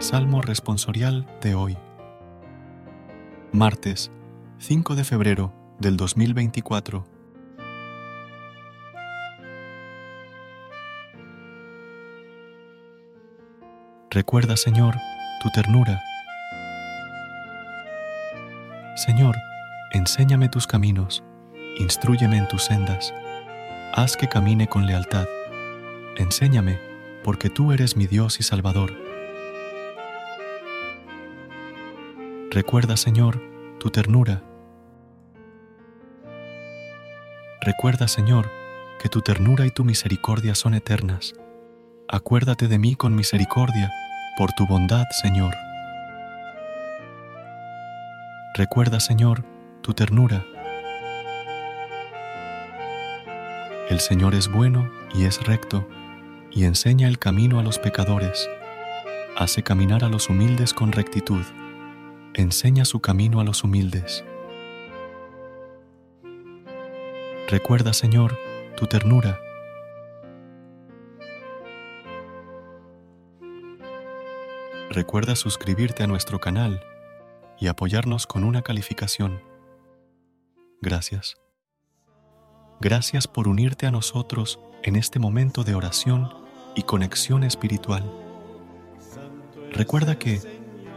Salmo responsorial de hoy. Martes, 5 de febrero del 2024. Recuerda, Señor, tu ternura. Señor, enséñame tus caminos, instruyeme en tus sendas, haz que camine con lealtad. Enséñame, porque tú eres mi Dios y Salvador Recuerda, Señor, tu ternura. Recuerda, Señor, que tu ternura y tu misericordia son eternas. Acuérdate de mí con misericordia, por tu bondad, Señor. Recuerda, Señor, tu ternura. El Señor es bueno y es recto, y enseña el camino a los pecadores. Hace caminar a los humildes con rectitud enseña su camino a los humildes. Recuerda, Señor, tu ternura. Recuerda suscribirte a nuestro canal y apoyarnos con una calificación. Gracias. Gracias por unirte a nosotros en este momento de oración y conexión espiritual. Recuerda que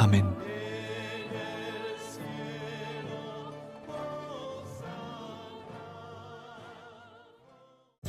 Amén.